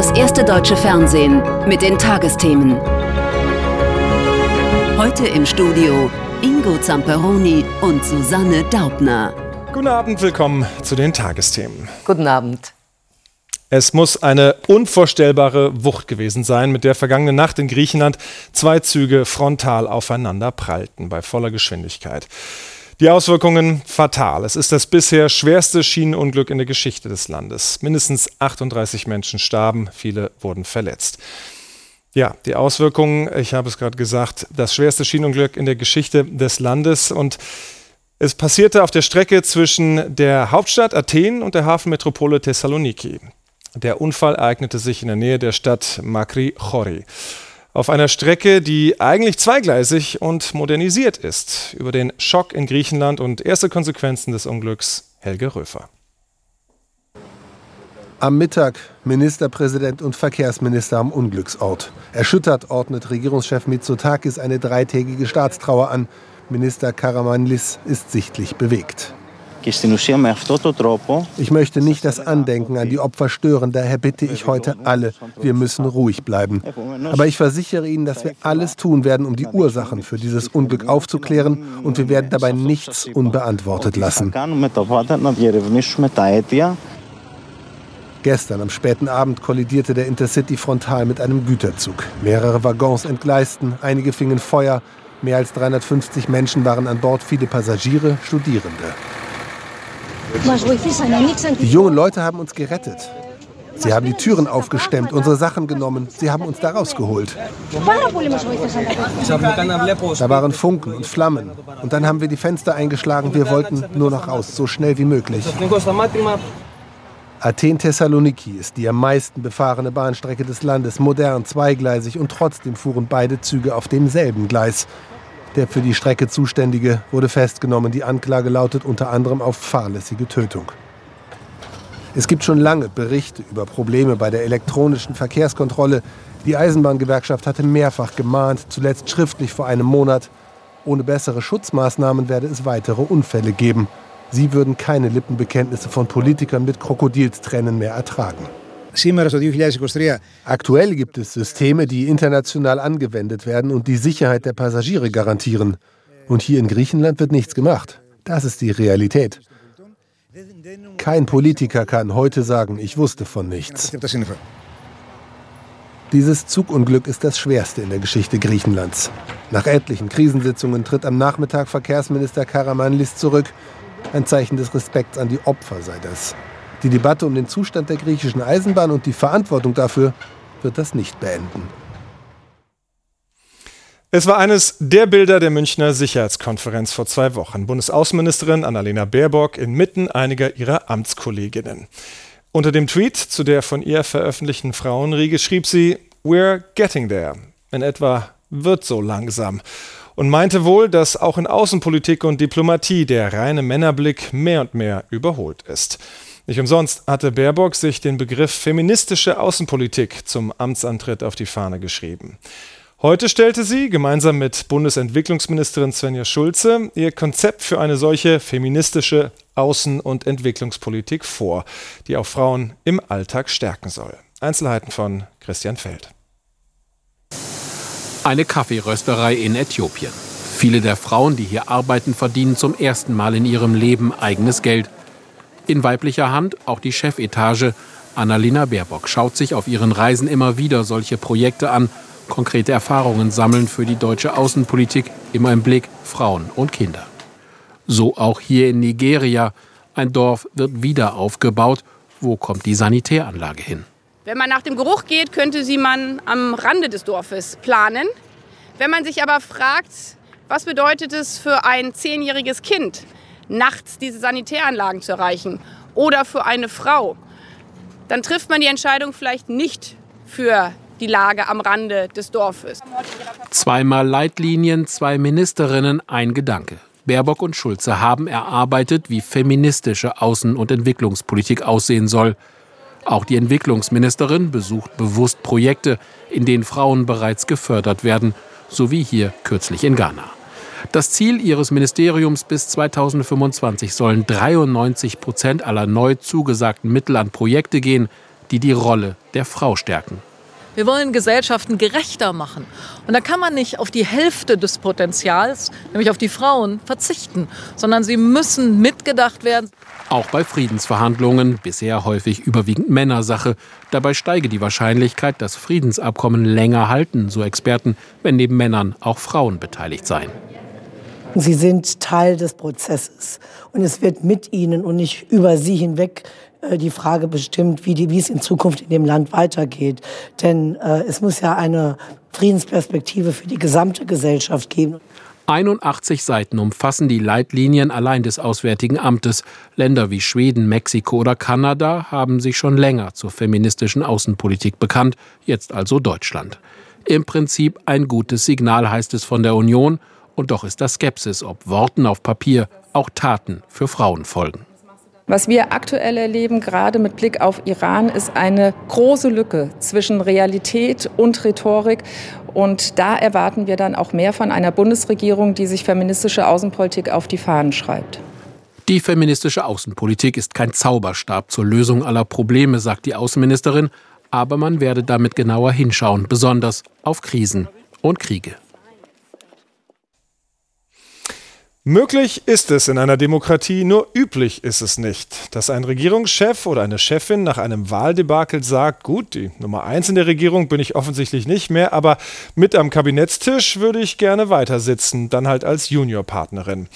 das erste deutsche Fernsehen mit den Tagesthemen. Heute im Studio Ingo Zamperoni und Susanne Daubner. Guten Abend, willkommen zu den Tagesthemen. Guten Abend. Es muss eine unvorstellbare Wucht gewesen sein, mit der vergangene Nacht in Griechenland zwei Züge frontal aufeinander prallten bei voller Geschwindigkeit. Die Auswirkungen fatal. Es ist das bisher schwerste Schienenunglück in der Geschichte des Landes. Mindestens 38 Menschen starben, viele wurden verletzt. Ja, die Auswirkungen, ich habe es gerade gesagt, das schwerste Schienenunglück in der Geschichte des Landes und es passierte auf der Strecke zwischen der Hauptstadt Athen und der Hafenmetropole Thessaloniki. Der Unfall ereignete sich in der Nähe der Stadt Makri Chori auf einer Strecke, die eigentlich zweigleisig und modernisiert ist. Über den Schock in Griechenland und erste Konsequenzen des Unglücks Helge Röfer. Am Mittag Ministerpräsident und Verkehrsminister am Unglücksort. Erschüttert ordnet Regierungschef Mitsotakis eine dreitägige Staatstrauer an. Minister Karamanlis ist sichtlich bewegt. Ich möchte nicht das Andenken an die Opfer stören, daher bitte ich heute alle, wir müssen ruhig bleiben. Aber ich versichere Ihnen, dass wir alles tun werden, um die Ursachen für dieses Unglück aufzuklären und wir werden dabei nichts unbeantwortet lassen. Gestern am späten Abend kollidierte der Intercity frontal mit einem Güterzug. Mehrere Waggons entgleisten, einige fingen Feuer. Mehr als 350 Menschen waren an Bord, viele Passagiere, Studierende. Die jungen Leute haben uns gerettet. Sie haben die Türen aufgestemmt, unsere Sachen genommen. Sie haben uns da rausgeholt. Da waren Funken und Flammen. Und dann haben wir die Fenster eingeschlagen. Wir wollten nur noch raus, so schnell wie möglich. Athen-Thessaloniki ist die am meisten befahrene Bahnstrecke des Landes, modern, zweigleisig und trotzdem fuhren beide Züge auf demselben Gleis. Der für die Strecke Zuständige wurde festgenommen. Die Anklage lautet unter anderem auf fahrlässige Tötung. Es gibt schon lange Berichte über Probleme bei der elektronischen Verkehrskontrolle. Die Eisenbahngewerkschaft hatte mehrfach gemahnt, zuletzt schriftlich vor einem Monat. Ohne bessere Schutzmaßnahmen werde es weitere Unfälle geben. Sie würden keine Lippenbekenntnisse von Politikern mit Krokodilstränen mehr ertragen. Aktuell gibt es Systeme, die international angewendet werden und die Sicherheit der Passagiere garantieren. Und hier in Griechenland wird nichts gemacht. Das ist die Realität. Kein Politiker kann heute sagen, ich wusste von nichts. Dieses Zugunglück ist das schwerste in der Geschichte Griechenlands. Nach etlichen Krisensitzungen tritt am Nachmittag Verkehrsminister Karamanlis zurück. Ein Zeichen des Respekts an die Opfer sei das. Die Debatte um den Zustand der griechischen Eisenbahn und die Verantwortung dafür wird das nicht beenden. Es war eines der Bilder der Münchner Sicherheitskonferenz vor zwei Wochen. Bundesaußenministerin Annalena Baerbock inmitten einiger ihrer Amtskolleginnen. Unter dem Tweet zu der von ihr veröffentlichten Frauenriege schrieb sie We're getting there. In etwa wird so langsam. Und meinte wohl, dass auch in Außenpolitik und Diplomatie der reine Männerblick mehr und mehr überholt ist. Nicht umsonst hatte Baerbock sich den Begriff feministische Außenpolitik zum Amtsantritt auf die Fahne geschrieben. Heute stellte sie gemeinsam mit Bundesentwicklungsministerin Svenja Schulze ihr Konzept für eine solche feministische Außen- und Entwicklungspolitik vor, die auch Frauen im Alltag stärken soll. Einzelheiten von Christian Feld. Eine Kaffeerösterei in Äthiopien. Viele der Frauen, die hier arbeiten, verdienen zum ersten Mal in ihrem Leben eigenes Geld. In weiblicher Hand auch die Chefetage. Annalena Baerbock schaut sich auf ihren Reisen immer wieder solche Projekte an, konkrete Erfahrungen sammeln für die deutsche Außenpolitik, immer im Blick Frauen und Kinder. So auch hier in Nigeria. Ein Dorf wird wieder aufgebaut. Wo kommt die Sanitäranlage hin? Wenn man nach dem Geruch geht, könnte sie man am Rande des Dorfes planen. Wenn man sich aber fragt, was bedeutet es für ein zehnjähriges Kind, nachts diese Sanitäranlagen zu erreichen oder für eine Frau, dann trifft man die Entscheidung vielleicht nicht für die Lage am Rande des Dorfes. Zweimal Leitlinien, zwei Ministerinnen, ein Gedanke. Baerbock und Schulze haben erarbeitet, wie feministische Außen- und Entwicklungspolitik aussehen soll. Auch die Entwicklungsministerin besucht bewusst Projekte, in denen Frauen bereits gefördert werden, so wie hier kürzlich in Ghana. Das Ziel ihres Ministeriums bis 2025 sollen 93 Prozent aller neu zugesagten Mittel an Projekte gehen, die die Rolle der Frau stärken. Wir wollen Gesellschaften gerechter machen. Und da kann man nicht auf die Hälfte des Potenzials, nämlich auf die Frauen, verzichten, sondern sie müssen mitgedacht werden. Auch bei Friedensverhandlungen, bisher häufig überwiegend Männersache. Dabei steige die Wahrscheinlichkeit, dass Friedensabkommen länger halten, so Experten, wenn neben Männern auch Frauen beteiligt seien. Sie sind Teil des Prozesses und es wird mit ihnen und nicht über sie hinweg äh, die Frage bestimmt, wie, die, wie es in Zukunft in dem Land weitergeht. Denn äh, es muss ja eine Friedensperspektive für die gesamte Gesellschaft geben. 81 Seiten umfassen die Leitlinien allein des Auswärtigen Amtes. Länder wie Schweden, Mexiko oder Kanada haben sich schon länger zur feministischen Außenpolitik bekannt, jetzt also Deutschland. Im Prinzip ein gutes Signal heißt es von der Union, und doch ist da Skepsis, ob Worten auf Papier auch Taten für Frauen folgen. Was wir aktuell erleben, gerade mit Blick auf Iran, ist eine große Lücke zwischen Realität und Rhetorik. Und da erwarten wir dann auch mehr von einer Bundesregierung, die sich feministische Außenpolitik auf die Fahnen schreibt. Die feministische Außenpolitik ist kein Zauberstab zur Lösung aller Probleme, sagt die Außenministerin, aber man werde damit genauer hinschauen, besonders auf Krisen und Kriege. Möglich ist es in einer Demokratie, nur üblich ist es nicht. Dass ein Regierungschef oder eine Chefin nach einem Wahldebakel sagt, gut, die Nummer eins in der Regierung bin ich offensichtlich nicht mehr, aber mit am Kabinettstisch würde ich gerne weitersitzen, dann halt als Juniorpartnerin.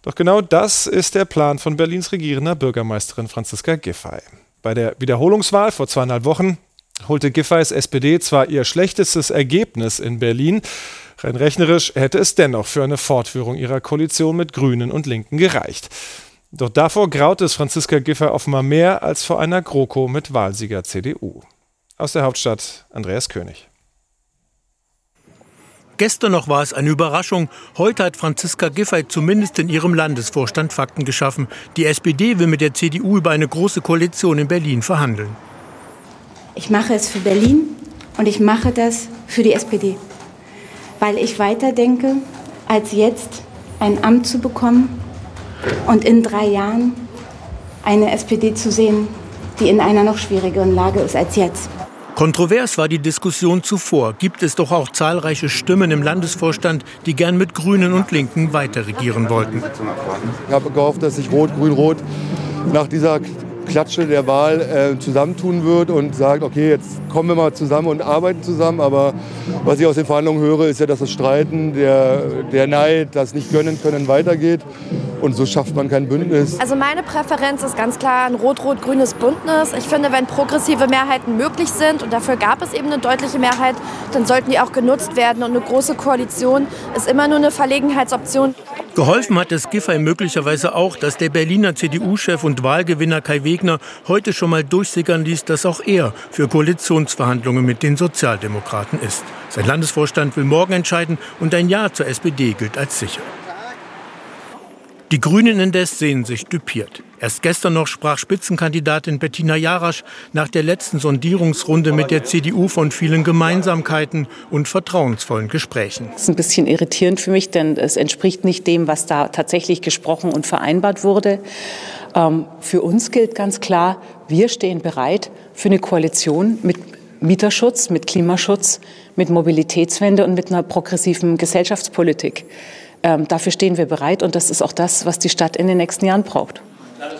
Doch genau das ist der Plan von Berlins regierender Bürgermeisterin Franziska Giffey. Bei der Wiederholungswahl vor zweieinhalb Wochen holte Giffeys SPD zwar ihr schlechtestes Ergebnis in Berlin, Rein rechnerisch hätte es dennoch für eine Fortführung ihrer Koalition mit Grünen und Linken gereicht. Doch davor graut es Franziska Giffey offenbar mehr als vor einer GroKo mit Wahlsieger CDU. Aus der Hauptstadt Andreas König. Gestern noch war es eine Überraschung. Heute hat Franziska Giffey zumindest in ihrem Landesvorstand Fakten geschaffen. Die SPD will mit der CDU über eine große Koalition in Berlin verhandeln. Ich mache es für Berlin und ich mache das für die SPD weil ich weiterdenke, als jetzt ein Amt zu bekommen und in drei Jahren eine SPD zu sehen, die in einer noch schwierigeren Lage ist als jetzt. Kontrovers war die Diskussion zuvor. Gibt es doch auch zahlreiche Stimmen im Landesvorstand, die gern mit Grünen und Linken weiter regieren wollten. Ich habe gehofft, dass sich Rot, Grün, Rot nach dieser Klatsche der Wahl äh, zusammentun wird und sagt, okay, jetzt kommen wir mal zusammen und arbeiten zusammen. Aber was ich aus den Verhandlungen höre, ist ja, dass das Streiten, der, der Neid, das nicht gönnen können weitergeht. Und so schafft man kein Bündnis. Also meine Präferenz ist ganz klar ein rot-rot-grünes Bündnis. Ich finde, wenn progressive Mehrheiten möglich sind, und dafür gab es eben eine deutliche Mehrheit, dann sollten die auch genutzt werden. Und eine große Koalition ist immer nur eine Verlegenheitsoption. Geholfen hat es Giffey möglicherweise auch, dass der Berliner CDU-Chef und Wahlgewinner Kai Wegner heute schon mal durchsickern ließ, dass auch er für Koalitionsverhandlungen mit den Sozialdemokraten ist. Sein Landesvorstand will morgen entscheiden und ein Ja zur SPD gilt als sicher. Die Grünen indes sehen sich düpiert. Erst gestern noch sprach Spitzenkandidatin Bettina Jarasch nach der letzten Sondierungsrunde mit der CDU von vielen Gemeinsamkeiten und vertrauensvollen Gesprächen. Das ist ein bisschen irritierend für mich, denn es entspricht nicht dem, was da tatsächlich gesprochen und vereinbart wurde. Ähm, für uns gilt ganz klar, wir stehen bereit für eine Koalition mit Mieterschutz, mit Klimaschutz, mit Mobilitätswende und mit einer progressiven Gesellschaftspolitik. Ähm, dafür stehen wir bereit und das ist auch das, was die Stadt in den nächsten Jahren braucht.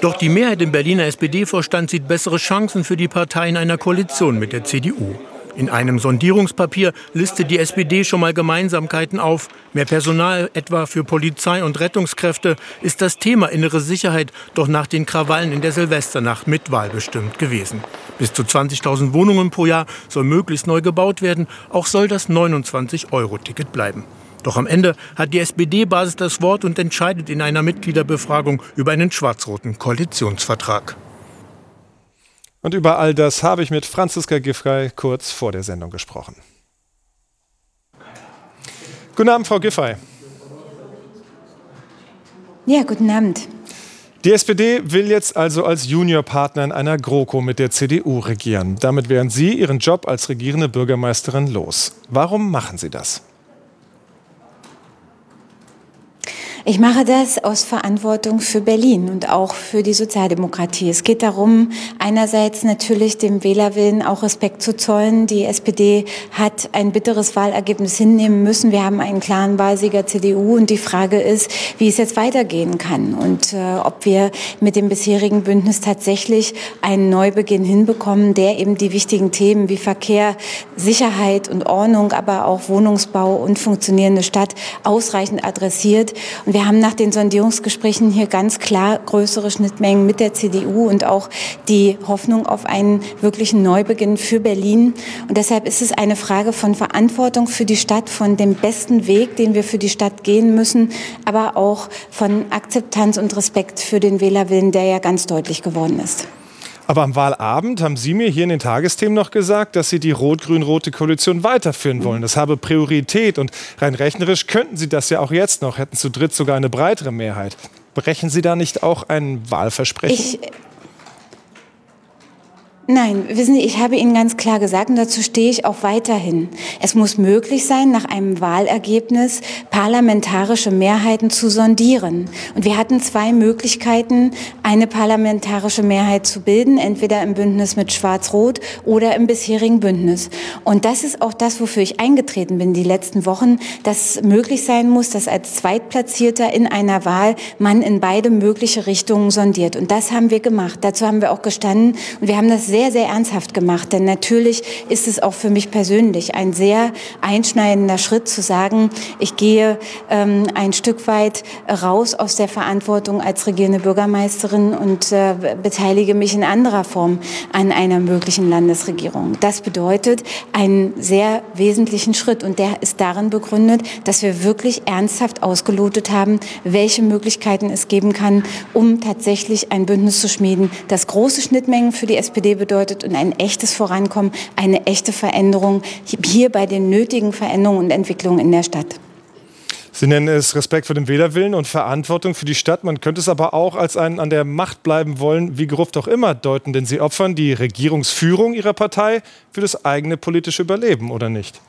Doch die Mehrheit im Berliner SPD-Vorstand sieht bessere Chancen für die Partei in einer Koalition mit der CDU. In einem Sondierungspapier listet die SPD schon mal Gemeinsamkeiten auf. Mehr Personal etwa für Polizei und Rettungskräfte ist das Thema innere Sicherheit doch nach den Krawallen in der Silvesternacht mit Wahl bestimmt gewesen. Bis zu 20.000 Wohnungen pro Jahr soll möglichst neu gebaut werden. Auch soll das 29-Euro-Ticket bleiben. Doch am Ende hat die SPD-Basis das Wort und entscheidet in einer Mitgliederbefragung über einen schwarz-roten Koalitionsvertrag. Und über all das habe ich mit Franziska Giffey kurz vor der Sendung gesprochen. Guten Abend, Frau Giffey. Ja, guten Abend. Die SPD will jetzt also als Juniorpartner in einer GroKo mit der CDU regieren. Damit wären Sie Ihren Job als regierende Bürgermeisterin los. Warum machen Sie das? Ich mache das aus Verantwortung für Berlin und auch für die Sozialdemokratie. Es geht darum, einerseits natürlich dem Wählerwillen auch Respekt zu zollen. Die SPD hat ein bitteres Wahlergebnis hinnehmen müssen. Wir haben einen klaren Wahlsieger CDU und die Frage ist, wie es jetzt weitergehen kann und äh, ob wir mit dem bisherigen Bündnis tatsächlich einen Neubeginn hinbekommen, der eben die wichtigen Themen wie Verkehr, Sicherheit und Ordnung, aber auch Wohnungsbau und funktionierende Stadt ausreichend adressiert. Und wir haben nach den Sondierungsgesprächen hier ganz klar größere Schnittmengen mit der CDU und auch die Hoffnung auf einen wirklichen Neubeginn für Berlin. Und deshalb ist es eine Frage von Verantwortung für die Stadt, von dem besten Weg, den wir für die Stadt gehen müssen, aber auch von Akzeptanz und Respekt für den Wählerwillen, der ja ganz deutlich geworden ist. Aber am Wahlabend haben Sie mir hier in den Tagesthemen noch gesagt, dass Sie die rot-grün-rote Koalition weiterführen wollen. Das habe Priorität und rein rechnerisch könnten Sie das ja auch jetzt noch, hätten zu dritt sogar eine breitere Mehrheit. Brechen Sie da nicht auch ein Wahlversprechen? Ich Nein, wissen Sie, ich habe Ihnen ganz klar gesagt, und dazu stehe ich auch weiterhin. Es muss möglich sein, nach einem Wahlergebnis parlamentarische Mehrheiten zu sondieren. Und wir hatten zwei Möglichkeiten, eine parlamentarische Mehrheit zu bilden, entweder im Bündnis mit Schwarz-Rot oder im bisherigen Bündnis. Und das ist auch das, wofür ich eingetreten bin die letzten Wochen, dass möglich sein muss, dass als Zweitplatzierter in einer Wahl man in beide mögliche Richtungen sondiert. Und das haben wir gemacht. Dazu haben wir auch gestanden und wir haben das sehr, sehr ernsthaft gemacht. Denn natürlich ist es auch für mich persönlich ein sehr einschneidender Schritt zu sagen, ich gehe ähm, ein Stück weit raus aus der Verantwortung als regierende Bürgermeisterin und äh, beteilige mich in anderer Form an einer möglichen Landesregierung. Das bedeutet einen sehr wesentlichen Schritt und der ist darin begründet, dass wir wirklich ernsthaft ausgelotet haben, welche Möglichkeiten es geben kann, um tatsächlich ein Bündnis zu schmieden, das große Schnittmengen für die SPD bedeutet und ein echtes Vorankommen, eine echte Veränderung hier bei den nötigen Veränderungen und Entwicklungen in der Stadt. Sie nennen es Respekt vor dem Wählerwillen und Verantwortung für die Stadt. Man könnte es aber auch als einen an der Macht bleiben wollen, wie geruft auch immer, deuten, denn Sie opfern die Regierungsführung Ihrer Partei für das eigene politische Überleben, oder nicht?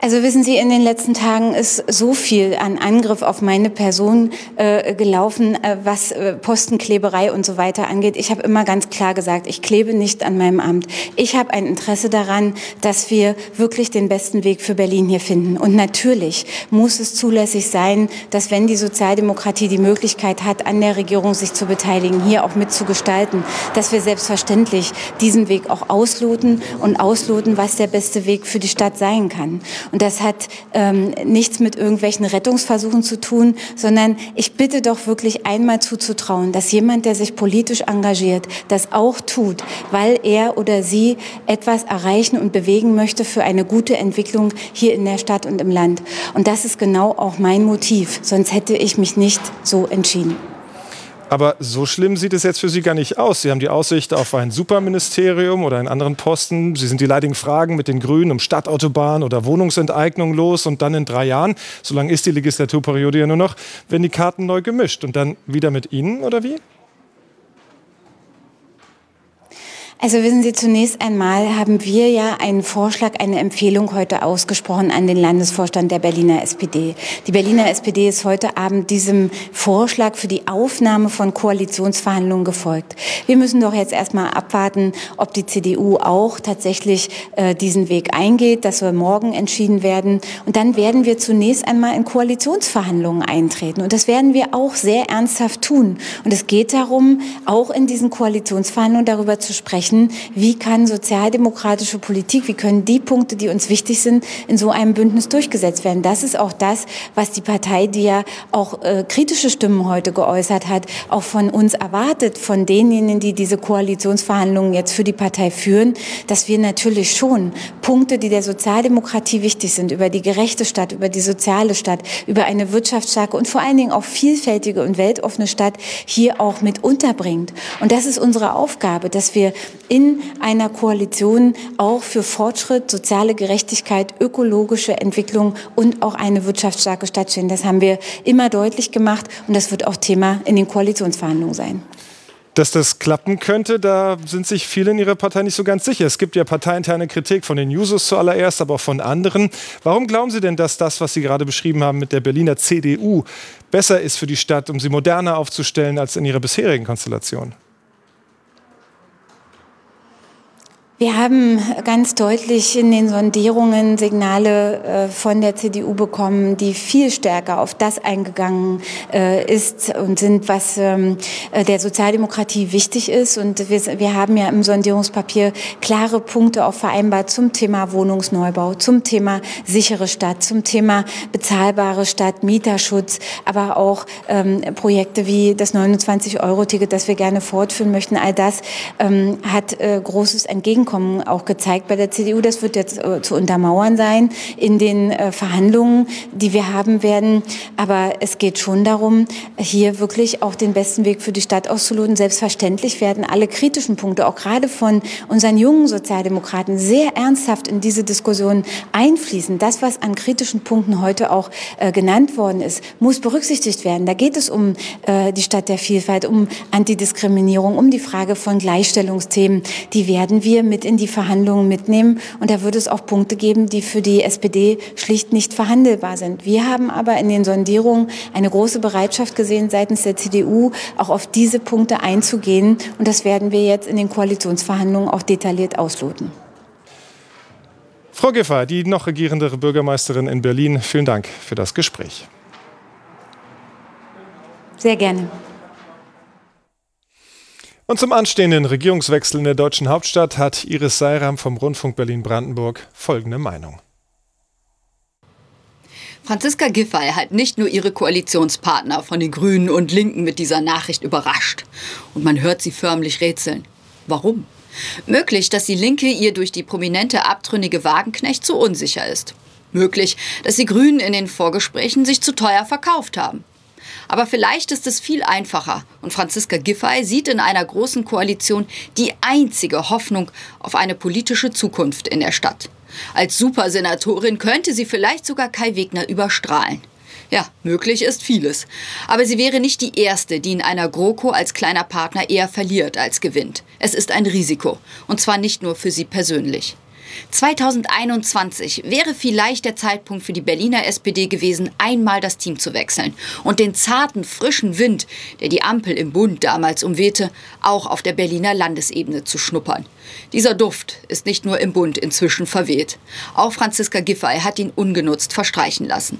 Also wissen Sie, in den letzten Tagen ist so viel an Angriff auf meine Person äh, gelaufen, äh, was äh, Postenkleberei und so weiter angeht. Ich habe immer ganz klar gesagt, ich klebe nicht an meinem Amt. Ich habe ein Interesse daran, dass wir wirklich den besten Weg für Berlin hier finden. Und natürlich muss es zulässig sein, dass wenn die Sozialdemokratie die Möglichkeit hat, an der Regierung sich zu beteiligen, hier auch mitzugestalten, dass wir selbstverständlich diesen Weg auch ausloten und ausloten, was der beste Weg für die Stadt sein kann. Und das hat ähm, nichts mit irgendwelchen Rettungsversuchen zu tun, sondern ich bitte doch wirklich einmal zuzutrauen, dass jemand, der sich politisch engagiert, das auch tut, weil er oder sie etwas erreichen und bewegen möchte für eine gute Entwicklung hier in der Stadt und im Land. Und das ist genau auch mein Motiv. Sonst hätte ich mich nicht so entschieden. Aber so schlimm sieht es jetzt für Sie gar nicht aus. Sie haben die Aussicht auf ein Superministerium oder einen anderen Posten. Sie sind die leidigen Fragen mit den Grünen um Stadtautobahn oder Wohnungsenteignung los und dann in drei Jahren, so lange ist die Legislaturperiode ja nur noch, werden die Karten neu gemischt und dann wieder mit Ihnen oder wie? Also wissen Sie, zunächst einmal haben wir ja einen Vorschlag, eine Empfehlung heute ausgesprochen an den Landesvorstand der Berliner SPD. Die Berliner SPD ist heute Abend diesem Vorschlag für die Aufnahme von Koalitionsverhandlungen gefolgt. Wir müssen doch jetzt erstmal abwarten, ob die CDU auch tatsächlich äh, diesen Weg eingeht. Das soll morgen entschieden werden. Und dann werden wir zunächst einmal in Koalitionsverhandlungen eintreten. Und das werden wir auch sehr ernsthaft tun. Und es geht darum, auch in diesen Koalitionsverhandlungen darüber zu sprechen, sprechen, wie kann sozialdemokratische Politik, wie können die Punkte, die uns wichtig sind, in so einem Bündnis durchgesetzt werden. Das ist auch das, was die Partei, die ja auch äh, kritische Stimmen heute geäußert hat, auch von uns erwartet, von denjenigen, die diese Koalitionsverhandlungen jetzt für die Partei führen, dass wir natürlich schon Punkte, die der Sozialdemokratie wichtig sind, über die gerechte Stadt, über die soziale Stadt, über eine wirtschaftsstarke und vor allen Dingen auch vielfältige und weltoffene Stadt hier auch mit unterbringt. Und das ist unsere Aufgabe, dass wir in einer Koalition auch für Fortschritt, soziale Gerechtigkeit, ökologische Entwicklung und auch eine wirtschaftsstarke Stadt stehen. Das haben wir immer deutlich gemacht und das wird auch Thema in den Koalitionsverhandlungen sein. Dass das klappen könnte, da sind sich viele in ihrer Partei nicht so ganz sicher. Es gibt ja parteiinterne Kritik von den Jusos zuallererst, aber auch von anderen. Warum glauben Sie denn, dass das, was Sie gerade beschrieben haben mit der Berliner CDU, besser ist für die Stadt, um sie moderner aufzustellen als in ihrer bisherigen Konstellation? Wir haben ganz deutlich in den Sondierungen Signale äh, von der CDU bekommen, die viel stärker auf das eingegangen äh, ist und sind, was ähm, äh, der Sozialdemokratie wichtig ist. Und wir, haben ja im Sondierungspapier klare Punkte auch vereinbart zum Thema Wohnungsneubau, zum Thema sichere Stadt, zum Thema bezahlbare Stadt, Mieterschutz, aber auch ähm, Projekte wie das 29-Euro-Ticket, das wir gerne fortführen möchten. All das ähm, hat großes Entgegenkommen Einkommen auch gezeigt bei der CDU. Das wird jetzt äh, zu untermauern sein in den äh, Verhandlungen, die wir haben werden. Aber es geht schon darum, hier wirklich auch den besten Weg für die Stadt auszuloten. Selbstverständlich werden alle kritischen Punkte, auch gerade von unseren jungen Sozialdemokraten, sehr ernsthaft in diese Diskussion einfließen. Das, was an kritischen Punkten heute auch äh, genannt worden ist, muss berücksichtigt werden. Da geht es um die Stadt der Vielfalt, um Antidiskriminierung, um die Frage von Gleichstellungsthemen. Die werden wir mit mit in die Verhandlungen mitnehmen. Und da würde es auch Punkte geben, die für die SPD schlicht nicht verhandelbar sind. Wir haben aber in den Sondierungen eine große Bereitschaft gesehen, seitens der CDU auch auf diese Punkte einzugehen. Und das werden wir jetzt in den Koalitionsverhandlungen auch detailliert ausloten. Frau Giffey, die noch regierende Bürgermeisterin in Berlin, vielen Dank für das Gespräch. Sehr gerne. Und zum anstehenden Regierungswechsel in der deutschen Hauptstadt hat Iris Seiram vom Rundfunk Berlin-Brandenburg folgende Meinung. Franziska Giffey hat nicht nur ihre Koalitionspartner von den Grünen und Linken mit dieser Nachricht überrascht. Und man hört sie förmlich rätseln. Warum? Möglich, dass die Linke ihr durch die prominente abtrünnige Wagenknecht zu unsicher ist. Möglich, dass die Grünen in den Vorgesprächen sich zu teuer verkauft haben. Aber vielleicht ist es viel einfacher und Franziska Giffey sieht in einer großen Koalition die einzige Hoffnung auf eine politische Zukunft in der Stadt. Als Supersenatorin könnte sie vielleicht sogar Kai Wegner überstrahlen. Ja, möglich ist vieles. Aber sie wäre nicht die Erste, die in einer GroKo als kleiner Partner eher verliert als gewinnt. Es ist ein Risiko. Und zwar nicht nur für sie persönlich. 2021 wäre vielleicht der Zeitpunkt für die Berliner SPD gewesen, einmal das Team zu wechseln und den zarten, frischen Wind, der die Ampel im Bund damals umwehte, auch auf der Berliner Landesebene zu schnuppern. Dieser Duft ist nicht nur im Bund inzwischen verweht. Auch Franziska Giffey hat ihn ungenutzt verstreichen lassen.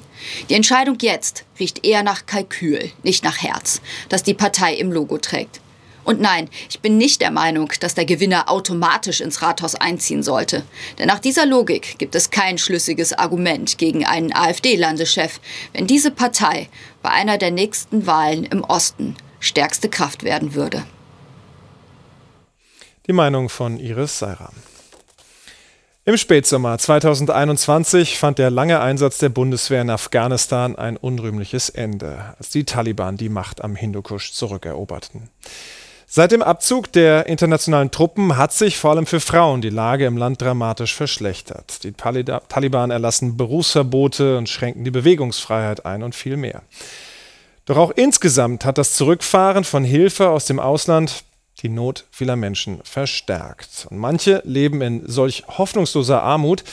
Die Entscheidung jetzt riecht eher nach Kalkül, nicht nach Herz, das die Partei im Logo trägt. Und nein, ich bin nicht der Meinung, dass der Gewinner automatisch ins Rathaus einziehen sollte. Denn nach dieser Logik gibt es kein schlüssiges Argument gegen einen AfD-Landeschef, wenn diese Partei bei einer der nächsten Wahlen im Osten stärkste Kraft werden würde. Die Meinung von Iris Seiram. Im Spätsommer 2021 fand der lange Einsatz der Bundeswehr in Afghanistan ein unrühmliches Ende, als die Taliban die Macht am Hindukusch zurückeroberten. Seit dem Abzug der internationalen Truppen hat sich vor allem für Frauen die Lage im Land dramatisch verschlechtert. Die Taliban erlassen Berufsverbote und schränken die Bewegungsfreiheit ein und viel mehr. Doch auch insgesamt hat das Zurückfahren von Hilfe aus dem Ausland die Not vieler Menschen verstärkt. Und manche leben in solch hoffnungsloser Armut,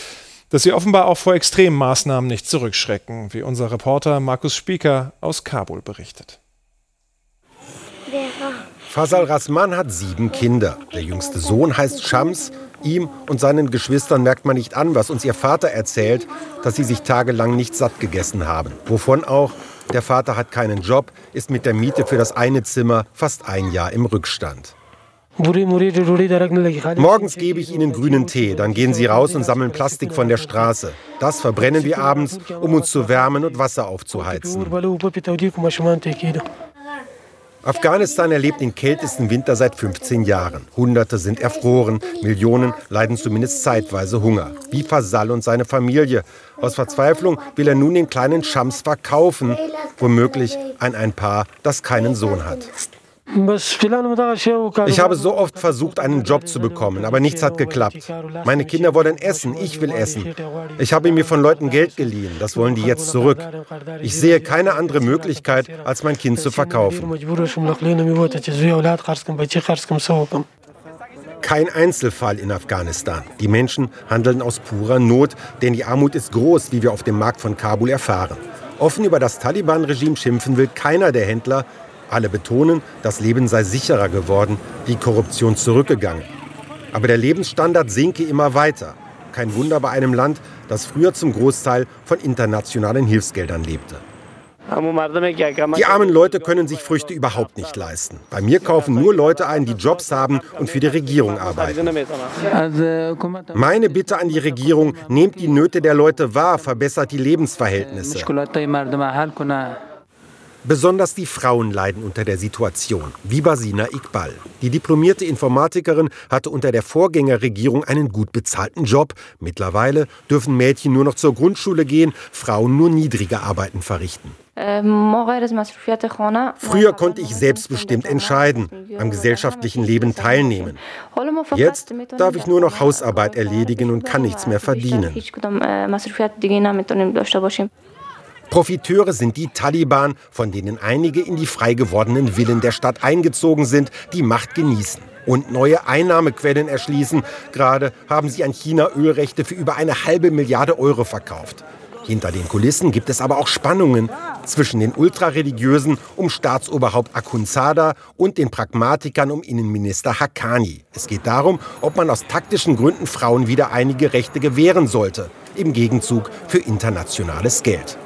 dass sie offenbar auch vor extremen Maßnahmen nicht zurückschrecken, wie unser Reporter Markus Spieker aus Kabul berichtet. Fasal Rasman hat sieben Kinder. Der jüngste Sohn heißt Shams. Ihm und seinen Geschwistern merkt man nicht an, was uns ihr Vater erzählt, dass sie sich tagelang nicht satt gegessen haben. Wovon auch, der Vater hat keinen Job, ist mit der Miete für das eine Zimmer fast ein Jahr im Rückstand. Morgens gebe ich ihnen grünen Tee, dann gehen sie raus und sammeln Plastik von der Straße. Das verbrennen wir abends, um uns zu wärmen und Wasser aufzuheizen. Afghanistan erlebt den kältesten Winter seit 15 Jahren. Hunderte sind erfroren, Millionen leiden zumindest zeitweise Hunger. Wie Fasal und seine Familie. Aus Verzweiflung will er nun den kleinen Schams verkaufen, womöglich an ein Paar, das keinen Sohn hat. Ich habe so oft versucht, einen Job zu bekommen, aber nichts hat geklappt. Meine Kinder wollen essen, ich will essen. Ich habe mir von Leuten Geld geliehen, das wollen die jetzt zurück. Ich sehe keine andere Möglichkeit, als mein Kind zu verkaufen. Kein Einzelfall in Afghanistan. Die Menschen handeln aus purer Not, denn die Armut ist groß, wie wir auf dem Markt von Kabul erfahren. Offen über das Taliban-Regime schimpfen will keiner der Händler, alle betonen, das Leben sei sicherer geworden, die Korruption zurückgegangen. Aber der Lebensstandard sinke immer weiter. Kein Wunder bei einem Land, das früher zum Großteil von internationalen Hilfsgeldern lebte. Die armen Leute können sich Früchte überhaupt nicht leisten. Bei mir kaufen nur Leute ein, die Jobs haben und für die Regierung arbeiten. Meine Bitte an die Regierung, nehmt die Nöte der Leute wahr, verbessert die Lebensverhältnisse. Besonders die Frauen leiden unter der Situation, wie Basina Iqbal. Die diplomierte Informatikerin hatte unter der Vorgängerregierung einen gut bezahlten Job. Mittlerweile dürfen Mädchen nur noch zur Grundschule gehen, Frauen nur niedrige Arbeiten verrichten. Früher konnte ich selbstbestimmt entscheiden, am gesellschaftlichen Leben teilnehmen. Jetzt darf ich nur noch Hausarbeit erledigen und kann nichts mehr verdienen. Profiteure sind die Taliban, von denen einige in die frei gewordenen Villen der Stadt eingezogen sind, die Macht genießen und neue Einnahmequellen erschließen. Gerade haben sie an China Ölrechte für über eine halbe Milliarde Euro verkauft. Hinter den Kulissen gibt es aber auch Spannungen zwischen den Ultrareligiösen um Staatsoberhaupt Akhundzada und den Pragmatikern um Innenminister Haqqani. Es geht darum, ob man aus taktischen Gründen Frauen wieder einige Rechte gewähren sollte, im Gegenzug für internationales Geld.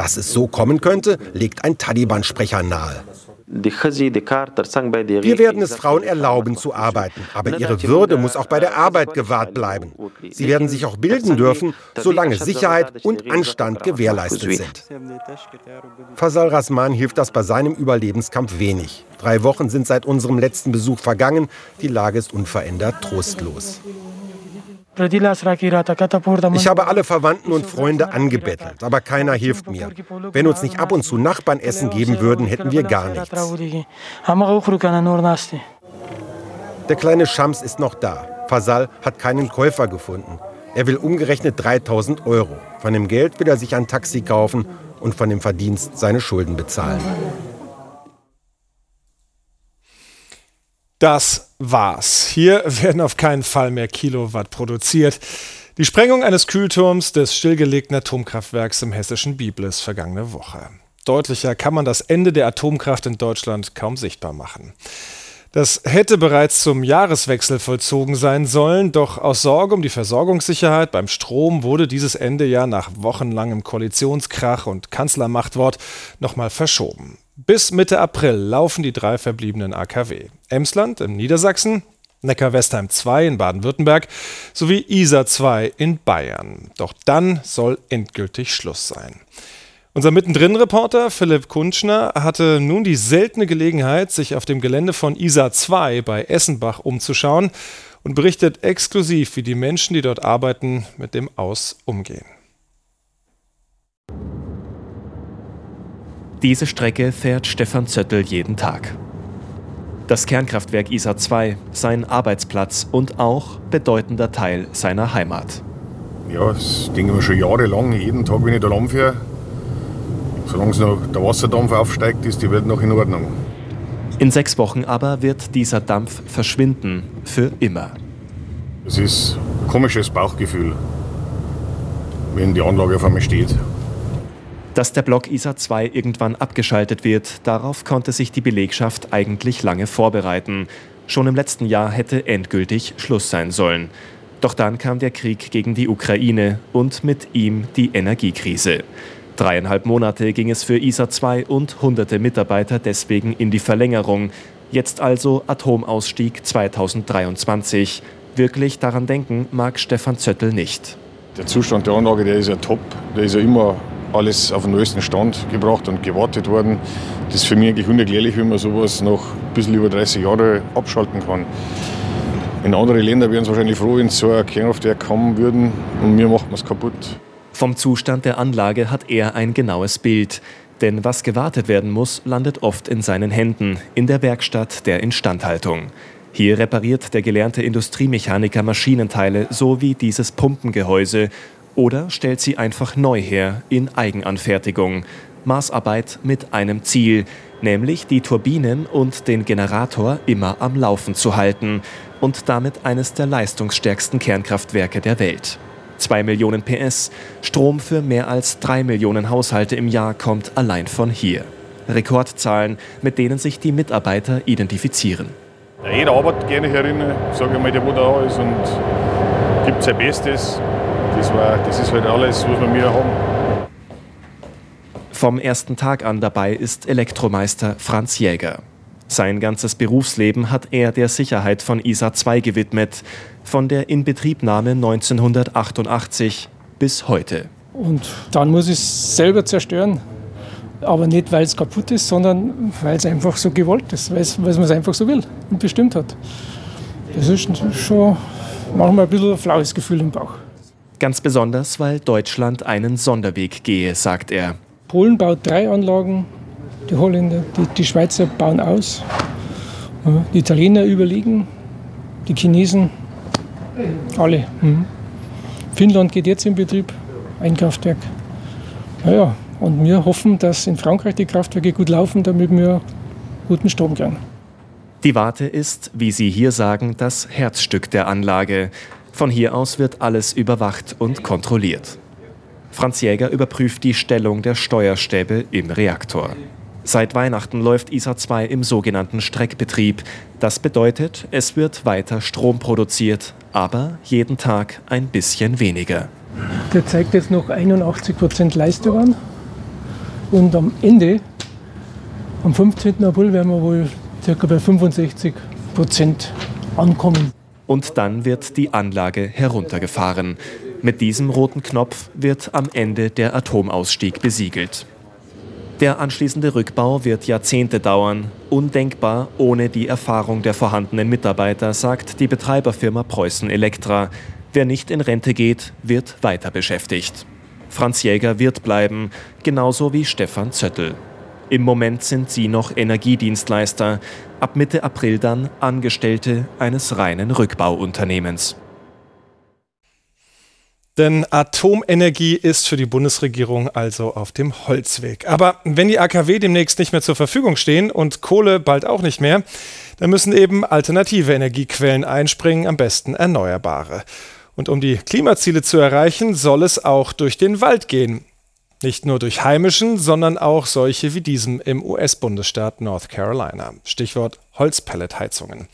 Dass es so kommen könnte, legt ein Taliban-Sprecher nahe. Wir werden es Frauen erlauben zu arbeiten, aber ihre Würde muss auch bei der Arbeit gewahrt bleiben. Sie werden sich auch bilden dürfen, solange Sicherheit und Anstand gewährleistet sind. Fasal Rasman hilft das bei seinem Überlebenskampf wenig. Drei Wochen sind seit unserem letzten Besuch vergangen. Die Lage ist unverändert trostlos. Ich habe alle Verwandten und Freunde angebettelt, aber keiner hilft mir. Wenn uns nicht ab und zu Nachbarn Essen geben würden, hätten wir gar nichts. Der kleine Shams ist noch da. Fasal hat keinen Käufer gefunden. Er will umgerechnet 3000 Euro. Von dem Geld will er sich ein Taxi kaufen und von dem Verdienst seine Schulden bezahlen. Das war's. Hier werden auf keinen Fall mehr Kilowatt produziert. Die Sprengung eines Kühlturms des stillgelegten Atomkraftwerks im hessischen Biblis vergangene Woche. Deutlicher kann man das Ende der Atomkraft in Deutschland kaum sichtbar machen. Das hätte bereits zum Jahreswechsel vollzogen sein sollen, doch aus Sorge um die Versorgungssicherheit beim Strom wurde dieses Ende ja nach wochenlangem Koalitionskrach und Kanzlermachtwort nochmal verschoben. Bis Mitte April laufen die drei verbliebenen AKW. Emsland in Niedersachsen, Neckar-Westheim 2 in Baden-Württemberg sowie Isar 2 in Bayern. Doch dann soll endgültig Schluss sein. Unser Mittendrin-Reporter Philipp Kunschner hatte nun die seltene Gelegenheit, sich auf dem Gelände von Isar 2 bei Essenbach umzuschauen und berichtet exklusiv, wie die Menschen, die dort arbeiten, mit dem Aus umgehen. Diese Strecke fährt Stefan Zöttl jeden Tag. Das Kernkraftwerk ISA 2, sein Arbeitsplatz und auch bedeutender Teil seiner Heimat. Ja, das denken wir schon jahrelang, jeden Tag, wenn ich da rumfahre. Solange noch der Wasserdampf aufsteigt, ist die Welt noch in Ordnung. In sechs Wochen aber wird dieser Dampf verschwinden, für immer. Es ist ein komisches Bauchgefühl, wenn die Anlage auf einmal steht. Dass der Block ISA 2 irgendwann abgeschaltet wird, darauf konnte sich die Belegschaft eigentlich lange vorbereiten. Schon im letzten Jahr hätte endgültig Schluss sein sollen. Doch dann kam der Krieg gegen die Ukraine und mit ihm die Energiekrise. Dreieinhalb Monate ging es für ISA 2 und hunderte Mitarbeiter deswegen in die Verlängerung. Jetzt also Atomausstieg 2023. Wirklich daran denken mag Stefan Zöttl nicht. Der Zustand der Anlage, der ist ja top. Der ist ja immer alles auf den neuesten Stand gebracht und gewartet worden. Das ist für mich eigentlich unerklärlich, wie man sowas noch ein bisschen über 30 Jahre abschalten kann. In anderen Ländern wären es wahrscheinlich froh, wenn so ein Kernkraftwerk kommen würden und wir machen es kaputt. Vom Zustand der Anlage hat er ein genaues Bild. Denn was gewartet werden muss, landet oft in seinen Händen, in der Werkstatt der Instandhaltung. Hier repariert der gelernte Industriemechaniker Maschinenteile so wie dieses Pumpengehäuse oder stellt sie einfach neu her in Eigenanfertigung. Maßarbeit mit einem Ziel, nämlich die Turbinen und den Generator immer am Laufen zu halten und damit eines der leistungsstärksten Kernkraftwerke der Welt. 2 Millionen PS, Strom für mehr als 3 Millionen Haushalte im Jahr kommt allein von hier. Rekordzahlen, mit denen sich die Mitarbeiter identifizieren. Jeder arbeitet gerne herin, sage ich mal, der wo da ist und gibt sein Bestes. Das, war, das ist halt alles, was wir haben. Vom ersten Tag an dabei ist Elektromeister Franz Jäger. Sein ganzes Berufsleben hat er der Sicherheit von ISA 2 gewidmet, von der Inbetriebnahme 1988 bis heute. Und dann muss ich es selber zerstören. Aber nicht, weil es kaputt ist, sondern weil es einfach so gewollt ist, weil man es einfach so will und bestimmt hat. Das ist schon manchmal ein bisschen ein flaues Gefühl im Bauch. Ganz besonders, weil Deutschland einen Sonderweg gehe, sagt er. Polen baut drei Anlagen, die Holländer, die, die Schweizer bauen aus, die Italiener überlegen, die Chinesen, alle. Mhm. Finnland geht jetzt in Betrieb, ein Kraftwerk. Naja, und wir hoffen, dass in Frankreich die Kraftwerke gut laufen, damit wir guten Strom kriegen. Die Warte ist, wie Sie hier sagen, das Herzstück der Anlage. Von hier aus wird alles überwacht und kontrolliert. Franz Jäger überprüft die Stellung der Steuerstäbe im Reaktor. Seit Weihnachten läuft ISA 2 im sogenannten Streckbetrieb. Das bedeutet, es wird weiter Strom produziert, aber jeden Tag ein bisschen weniger. Der zeigt jetzt noch 81% Leistung an. Und am Ende, am 15. April, werden wir wohl ca. bei 65% ankommen. Und dann wird die Anlage heruntergefahren. Mit diesem roten Knopf wird am Ende der Atomausstieg besiegelt. Der anschließende Rückbau wird Jahrzehnte dauern. Undenkbar ohne die Erfahrung der vorhandenen Mitarbeiter, sagt die Betreiberfirma Preußen Elektra. Wer nicht in Rente geht, wird weiter beschäftigt. Franz Jäger wird bleiben, genauso wie Stefan Zöttl. Im Moment sind sie noch Energiedienstleister, ab Mitte April dann Angestellte eines reinen Rückbauunternehmens. Denn Atomenergie ist für die Bundesregierung also auf dem Holzweg. Aber wenn die AKW demnächst nicht mehr zur Verfügung stehen und Kohle bald auch nicht mehr, dann müssen eben alternative Energiequellen einspringen, am besten erneuerbare. Und um die Klimaziele zu erreichen, soll es auch durch den Wald gehen. Nicht nur durch heimischen, sondern auch solche wie diesem im US-Bundesstaat North Carolina. Stichwort Holzpelletheizungen.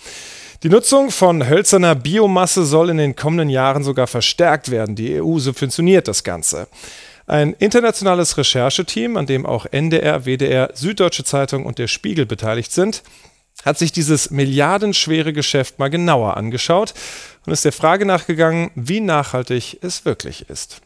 Die Nutzung von hölzerner Biomasse soll in den kommenden Jahren sogar verstärkt werden. Die EU subventioniert das Ganze. Ein internationales Rechercheteam, an dem auch NDR, WDR, Süddeutsche Zeitung und der Spiegel beteiligt sind, hat sich dieses milliardenschwere Geschäft mal genauer angeschaut und ist der Frage nachgegangen, wie nachhaltig es wirklich ist.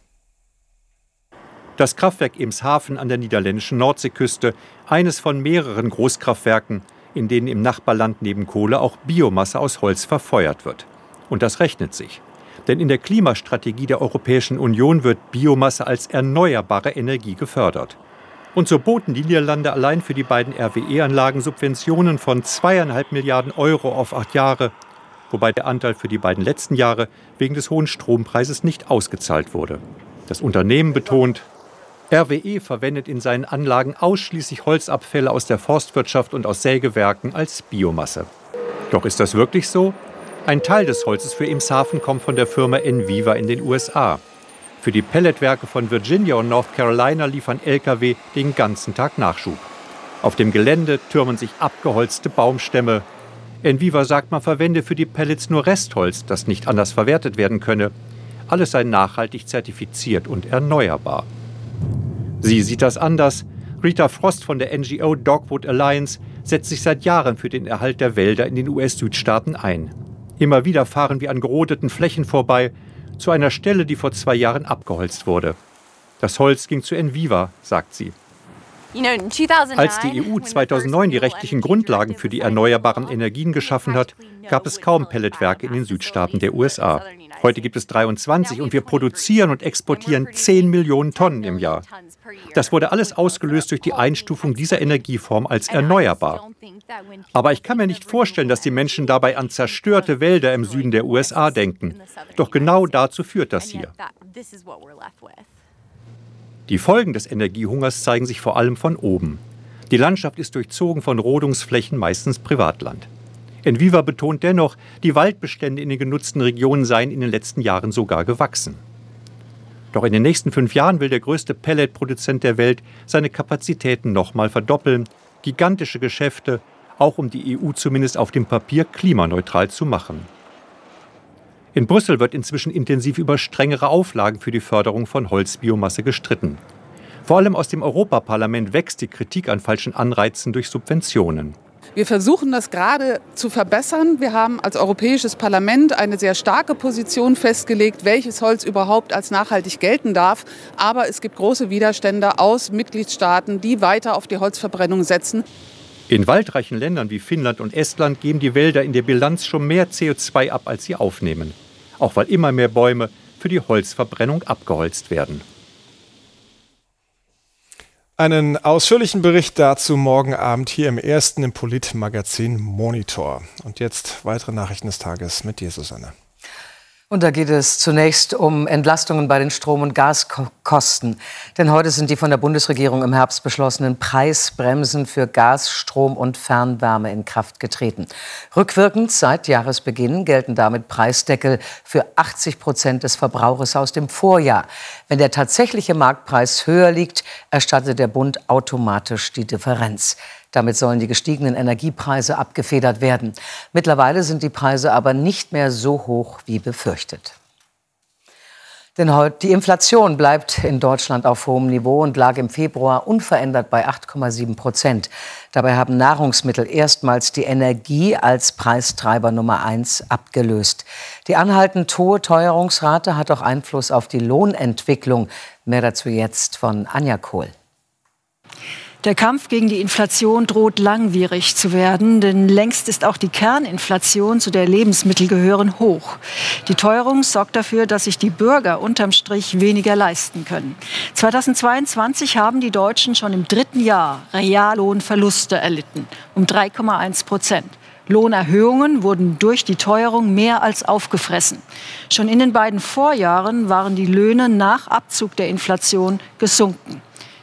Das Kraftwerk Emshaven an der niederländischen Nordseeküste, eines von mehreren Großkraftwerken, in denen im Nachbarland neben Kohle auch Biomasse aus Holz verfeuert wird. Und das rechnet sich. Denn in der Klimastrategie der Europäischen Union wird Biomasse als erneuerbare Energie gefördert. Und so boten die Niederlande allein für die beiden RWE-Anlagen Subventionen von zweieinhalb Milliarden Euro auf acht Jahre, wobei der Anteil für die beiden letzten Jahre wegen des hohen Strompreises nicht ausgezahlt wurde. Das Unternehmen betont, RWE verwendet in seinen Anlagen ausschließlich Holzabfälle aus der Forstwirtschaft und aus Sägewerken als Biomasse. Doch ist das wirklich so? Ein Teil des Holzes für Emshaven kommt von der Firma Enviva in den USA. Für die Pelletwerke von Virginia und North Carolina liefern Lkw den ganzen Tag Nachschub. Auf dem Gelände türmen sich abgeholzte Baumstämme. Enviva sagt, man verwende für die Pellets nur Restholz, das nicht anders verwertet werden könne. Alles sei nachhaltig zertifiziert und erneuerbar. Sie sieht das anders. Rita Frost von der NGO Dogwood Alliance setzt sich seit Jahren für den Erhalt der Wälder in den US-Südstaaten ein. Immer wieder fahren wir an gerodeten Flächen vorbei, zu einer Stelle, die vor zwei Jahren abgeholzt wurde. Das Holz ging zu Enviva, sagt sie. Als die EU 2009 die rechtlichen Grundlagen für die erneuerbaren Energien geschaffen hat, gab es kaum Pelletwerke in den Südstaaten der USA. Heute gibt es 23 und wir produzieren und exportieren 10 Millionen Tonnen im Jahr. Das wurde alles ausgelöst durch die Einstufung dieser Energieform als erneuerbar. Aber ich kann mir nicht vorstellen, dass die Menschen dabei an zerstörte Wälder im Süden der USA denken. Doch genau dazu führt das hier. Die Folgen des Energiehungers zeigen sich vor allem von oben. Die Landschaft ist durchzogen von Rodungsflächen, meistens Privatland. Enviva betont dennoch, die Waldbestände in den genutzten Regionen seien in den letzten Jahren sogar gewachsen. Doch in den nächsten fünf Jahren will der größte Pelletproduzent der Welt seine Kapazitäten nochmal verdoppeln. Gigantische Geschäfte, auch um die EU zumindest auf dem Papier klimaneutral zu machen. In Brüssel wird inzwischen intensiv über strengere Auflagen für die Förderung von Holzbiomasse gestritten. Vor allem aus dem Europaparlament wächst die Kritik an falschen Anreizen durch Subventionen. Wir versuchen das gerade zu verbessern. Wir haben als Europäisches Parlament eine sehr starke Position festgelegt, welches Holz überhaupt als nachhaltig gelten darf. Aber es gibt große Widerstände aus Mitgliedstaaten, die weiter auf die Holzverbrennung setzen. In waldreichen Ländern wie Finnland und Estland geben die Wälder in der Bilanz schon mehr CO2 ab, als sie aufnehmen. Auch weil immer mehr Bäume für die Holzverbrennung abgeholzt werden. Einen ausführlichen Bericht dazu morgen Abend hier im ersten im Polit-Magazin Monitor. Und jetzt weitere Nachrichten des Tages mit dir, Susanne. Und da geht es zunächst um Entlastungen bei den Strom- und Gaskosten. Denn heute sind die von der Bundesregierung im Herbst beschlossenen Preisbremsen für Gas, Strom und Fernwärme in Kraft getreten. Rückwirkend seit Jahresbeginn gelten damit Preisdeckel für 80 Prozent des Verbrauchers aus dem Vorjahr. Wenn der tatsächliche Marktpreis höher liegt, erstattet der Bund automatisch die Differenz. Damit sollen die gestiegenen Energiepreise abgefedert werden. Mittlerweile sind die Preise aber nicht mehr so hoch wie befürchtet. Denn die Inflation bleibt in Deutschland auf hohem Niveau und lag im Februar unverändert bei 8,7 Prozent. Dabei haben Nahrungsmittel erstmals die Energie als Preistreiber Nummer eins abgelöst. Die anhaltend hohe Teuerungsrate hat auch Einfluss auf die Lohnentwicklung. Mehr dazu jetzt von Anja Kohl. Der Kampf gegen die Inflation droht langwierig zu werden, denn längst ist auch die Kerninflation, zu der Lebensmittel gehören, hoch. Die Teuerung sorgt dafür, dass sich die Bürger unterm Strich weniger leisten können. 2022 haben die Deutschen schon im dritten Jahr Reallohnverluste erlitten, um 3,1 Prozent. Lohnerhöhungen wurden durch die Teuerung mehr als aufgefressen. Schon in den beiden Vorjahren waren die Löhne nach Abzug der Inflation gesunken.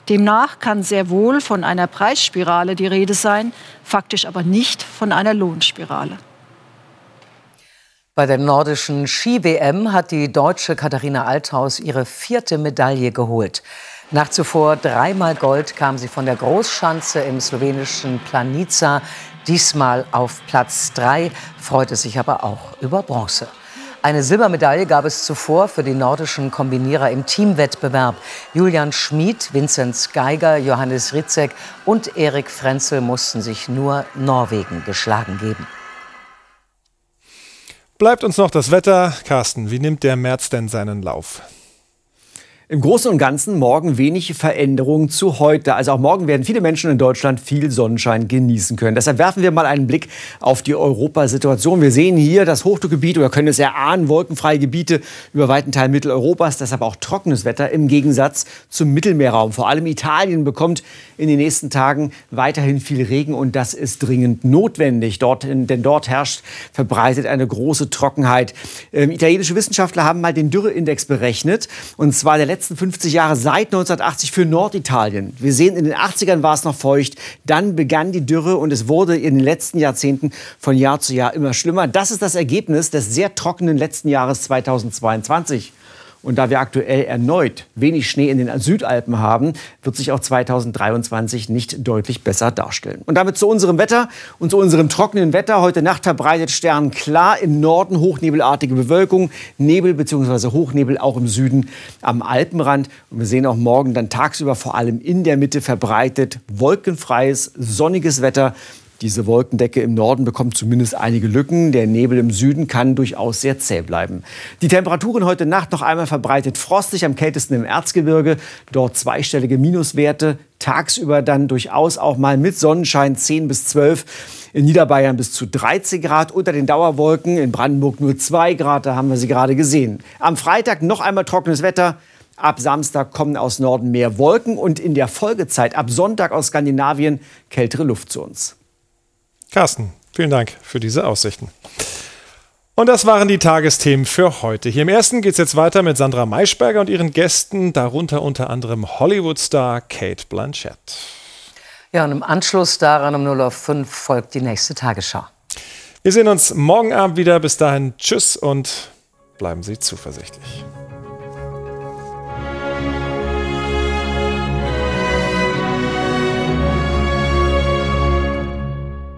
Demnach kann sehr wohl von einer Preisspirale die Rede sein, faktisch aber nicht von einer Lohnspirale. Bei der nordischen Ski-WM hat die deutsche Katharina Althaus ihre vierte Medaille geholt. Nach zuvor dreimal Gold kam sie von der Großschanze im slowenischen Planica diesmal auf Platz drei, freute sich aber auch über Bronze. Eine Silbermedaille gab es zuvor für die nordischen Kombinierer im Teamwettbewerb. Julian Schmid, Vinzenz Geiger, Johannes Ritzek und Erik Frenzel mussten sich nur Norwegen geschlagen geben. Bleibt uns noch das Wetter. Carsten, wie nimmt der März denn seinen Lauf? Im Großen und Ganzen morgen wenig Veränderungen zu heute. Also auch morgen werden viele Menschen in Deutschland viel Sonnenschein genießen können. Deshalb werfen wir mal einen Blick auf die Europasituation. Wir sehen hier das Hochdruckgebiet oder können es erahnen, wolkenfreie Gebiete über weiten Teilen Mitteleuropas. Deshalb auch trockenes Wetter im Gegensatz zum Mittelmeerraum. Vor allem Italien bekommt in den nächsten Tagen weiterhin viel Regen und das ist dringend notwendig. Dort, denn dort herrscht verbreitet eine große Trockenheit. Ähm, italienische Wissenschaftler haben mal den Dürreindex berechnet und zwar der letzten 50 Jahre seit 1980 für Norditalien. Wir sehen, in den 80ern war es noch feucht, dann begann die Dürre und es wurde in den letzten Jahrzehnten von Jahr zu Jahr immer schlimmer. Das ist das Ergebnis des sehr trockenen letzten Jahres 2022. Und da wir aktuell erneut wenig Schnee in den Südalpen haben, wird sich auch 2023 nicht deutlich besser darstellen. Und damit zu unserem Wetter und zu unserem trockenen Wetter. Heute Nacht verbreitet Stern klar im Norden hochnebelartige Bewölkung, Nebel bzw. Hochnebel auch im Süden am Alpenrand. Und wir sehen auch morgen dann tagsüber vor allem in der Mitte verbreitet wolkenfreies, sonniges Wetter Diese Wolkendecke im Norden bekommt zumindest einige Lücken. Der Nebel im Süden kann durchaus sehr zäh bleiben. Die Temperaturen heute Nacht noch einmal verbreitet frostig, am kältesten im Erzgebirge. Dort zweistellige Minuswerte. Tagsüber dann durchaus auch mal mit Sonnenschein 10 bis 12. In Niederbayern bis zu 13 Grad unter den Dauerwolken. In Brandenburg nur 2 Grad, da haben wir sie gerade gesehen. Am Freitag noch einmal trockenes Wetter. Ab Samstag kommen aus Norden mehr Wolken und in der Folgezeit ab Sonntag aus Skandinavien kältere Luft zu uns. Carsten, vielen Dank für diese Aussichten. Und das waren die Tagesthemen für heute. Hier im ersten geht es jetzt weiter mit Sandra Maischberger und ihren Gästen, darunter unter anderem Hollywood-Star Kate Blanchett. Ja, und im Anschluss daran um 0 auf 5 folgt die nächste Tagesschau. Wir sehen uns morgen Abend wieder. Bis dahin, tschüss und bleiben Sie zuversichtlich.